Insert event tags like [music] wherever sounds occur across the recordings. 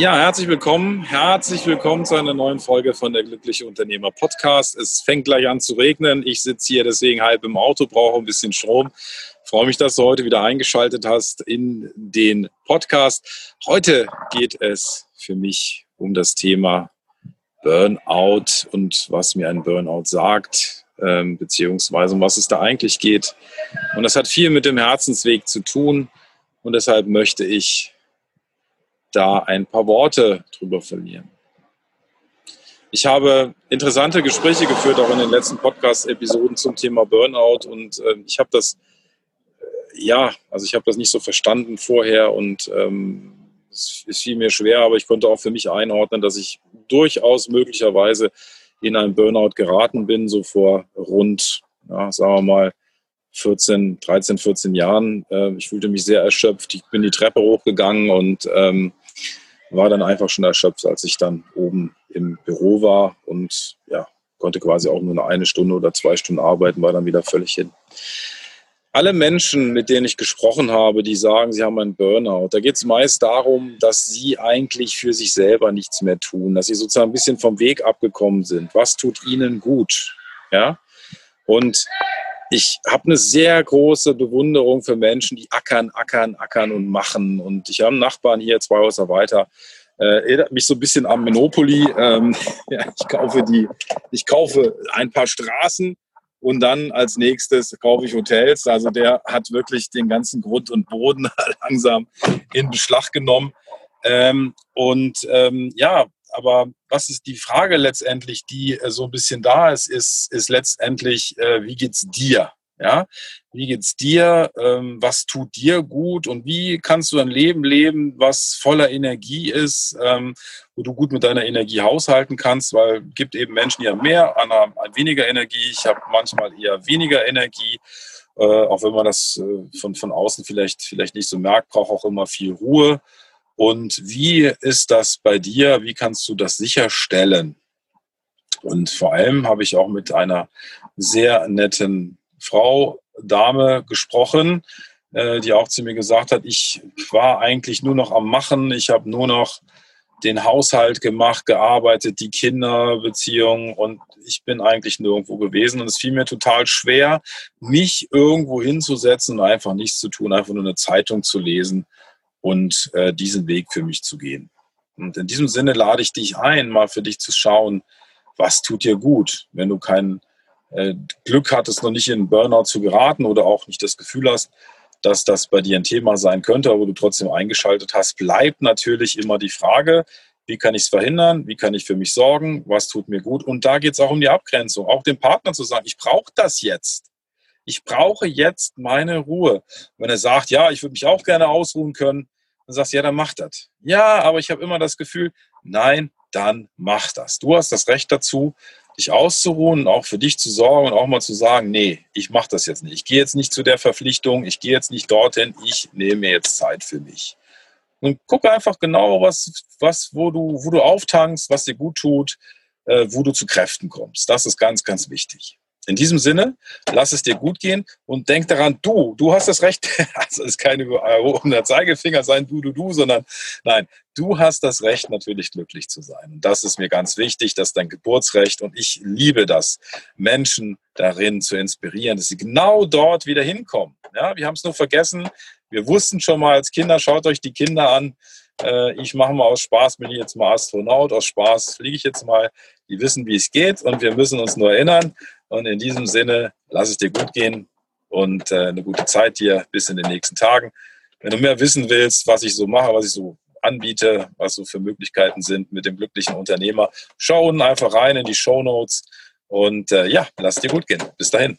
Ja, herzlich willkommen. Herzlich willkommen zu einer neuen Folge von der Glückliche Unternehmer Podcast. Es fängt gleich an zu regnen. Ich sitze hier deswegen halb im Auto, brauche ein bisschen Strom. freue mich, dass du heute wieder eingeschaltet hast in den Podcast. Heute geht es für mich um das Thema Burnout und was mir ein Burnout sagt, ähm, beziehungsweise um was es da eigentlich geht. Und das hat viel mit dem Herzensweg zu tun. Und deshalb möchte ich da ein paar Worte drüber verlieren. Ich habe interessante Gespräche geführt, auch in den letzten Podcast-Episoden zum Thema Burnout. Und äh, ich habe das, äh, ja, also ich habe das nicht so verstanden vorher. Und ähm, es, fiel mir schwer, aber ich konnte auch für mich einordnen, dass ich durchaus möglicherweise in einen Burnout geraten bin, so vor rund, ja, sagen wir mal, 14, 13, 14 Jahren. Äh, ich fühlte mich sehr erschöpft. Ich bin die Treppe hochgegangen und ähm, war dann einfach schon erschöpft, als ich dann oben im Büro war und ja, konnte quasi auch nur eine Stunde oder zwei Stunden arbeiten, war dann wieder völlig hin. Alle Menschen, mit denen ich gesprochen habe, die sagen, sie haben einen Burnout, da geht es meist darum, dass sie eigentlich für sich selber nichts mehr tun, dass sie sozusagen ein bisschen vom Weg abgekommen sind. Was tut ihnen gut? Ja? Und ich habe eine sehr große Bewunderung für Menschen, die ackern, ackern, ackern und machen. Und ich habe einen Nachbarn hier, zwei Häuser weiter, äh, erinnert mich so ein bisschen am Monopoly. Ähm, [laughs] ja, ich, kaufe die, ich kaufe ein paar Straßen und dann als nächstes kaufe ich Hotels. Also der hat wirklich den ganzen Grund und Boden [laughs] langsam in Beschlag genommen. Ähm, und ähm, ja, aber was ist die Frage letztendlich, die äh, so ein bisschen da ist, ist, ist letztendlich, äh, wie geht's dir? Ja, wie geht's dir? Ähm, was tut dir gut? Und wie kannst du ein Leben leben, was voller Energie ist, ähm, wo du gut mit deiner Energie haushalten kannst? Weil es gibt eben Menschen, die haben mehr, andere haben weniger Energie. Ich habe manchmal eher weniger Energie. Äh, auch wenn man das von, von außen vielleicht, vielleicht nicht so merkt, braucht auch immer viel Ruhe. Und wie ist das bei dir? Wie kannst du das sicherstellen? Und vor allem habe ich auch mit einer sehr netten Frau, Dame gesprochen, äh, die auch zu mir gesagt hat, ich war eigentlich nur noch am Machen, ich habe nur noch den Haushalt gemacht, gearbeitet, die Kinderbeziehungen und ich bin eigentlich nirgendwo gewesen. Und es fiel mir total schwer, mich irgendwo hinzusetzen und einfach nichts zu tun, einfach nur eine Zeitung zu lesen und äh, diesen Weg für mich zu gehen. Und in diesem Sinne lade ich dich ein, mal für dich zu schauen, was tut dir gut, wenn du kein äh, Glück hattest, noch nicht in Burnout zu geraten oder auch nicht das Gefühl hast, dass das bei dir ein Thema sein könnte, aber du trotzdem eingeschaltet hast, bleibt natürlich immer die Frage, wie kann ich es verhindern, wie kann ich für mich sorgen, was tut mir gut. Und da geht es auch um die Abgrenzung, auch dem Partner zu sagen, ich brauche das jetzt ich brauche jetzt meine Ruhe. Wenn er sagt, ja, ich würde mich auch gerne ausruhen können, dann sagst ja, dann mach das. Ja, aber ich habe immer das Gefühl, nein, dann mach das. Du hast das Recht dazu, dich auszuruhen und auch für dich zu sorgen und auch mal zu sagen, nee, ich mache das jetzt nicht. Ich gehe jetzt nicht zu der Verpflichtung, ich gehe jetzt nicht dorthin, ich nehme mir jetzt Zeit für mich. Und gucke einfach genau, was, was, wo du, wo du auftankst, was dir gut tut, äh, wo du zu Kräften kommst. Das ist ganz, ganz wichtig. In diesem Sinne, lass es dir gut gehen und denk daran, du, du hast das Recht, [laughs] also es ist keine erhobener Zeigefinger sein, du, du, du, sondern nein, du hast das Recht, natürlich glücklich zu sein. Und das ist mir ganz wichtig, das ist dein Geburtsrecht und ich liebe das, Menschen darin zu inspirieren, dass sie genau dort wieder hinkommen. Ja, wir haben es nur vergessen, wir wussten schon mal als Kinder, schaut euch die Kinder an, äh, ich mache mal aus Spaß, bin ich jetzt mal Astronaut, aus Spaß fliege ich jetzt mal. Die wissen, wie es geht und wir müssen uns nur erinnern. Und in diesem Sinne, lass es dir gut gehen und äh, eine gute Zeit dir bis in den nächsten Tagen. Wenn du mehr wissen willst, was ich so mache, was ich so anbiete, was so für Möglichkeiten sind mit dem glücklichen Unternehmer, schau unten einfach rein in die Show Notes und äh, ja, lass es dir gut gehen. Bis dahin.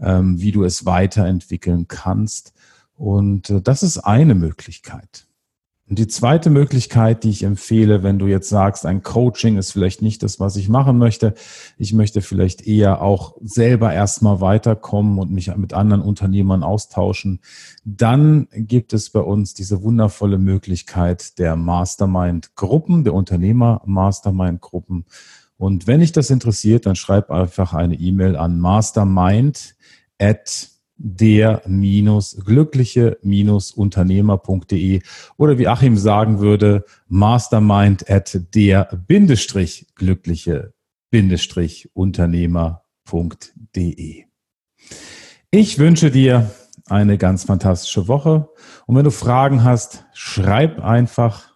ähm, wie du es weiterentwickeln kannst. Und äh, das ist eine Möglichkeit. Und die zweite Möglichkeit, die ich empfehle, wenn du jetzt sagst, ein Coaching ist vielleicht nicht das, was ich machen möchte, ich möchte vielleicht eher auch selber erstmal weiterkommen und mich mit anderen Unternehmern austauschen, dann gibt es bei uns diese wundervolle Möglichkeit der Mastermind-Gruppen, der Unternehmer-Mastermind-Gruppen. Und wenn dich das interessiert, dann schreib einfach eine E-Mail an mastermind at der-glückliche-unternehmer.de oder wie Achim sagen würde, mastermind at der-glückliche-unternehmer.de. Ich wünsche dir eine ganz fantastische Woche und wenn du Fragen hast, schreib einfach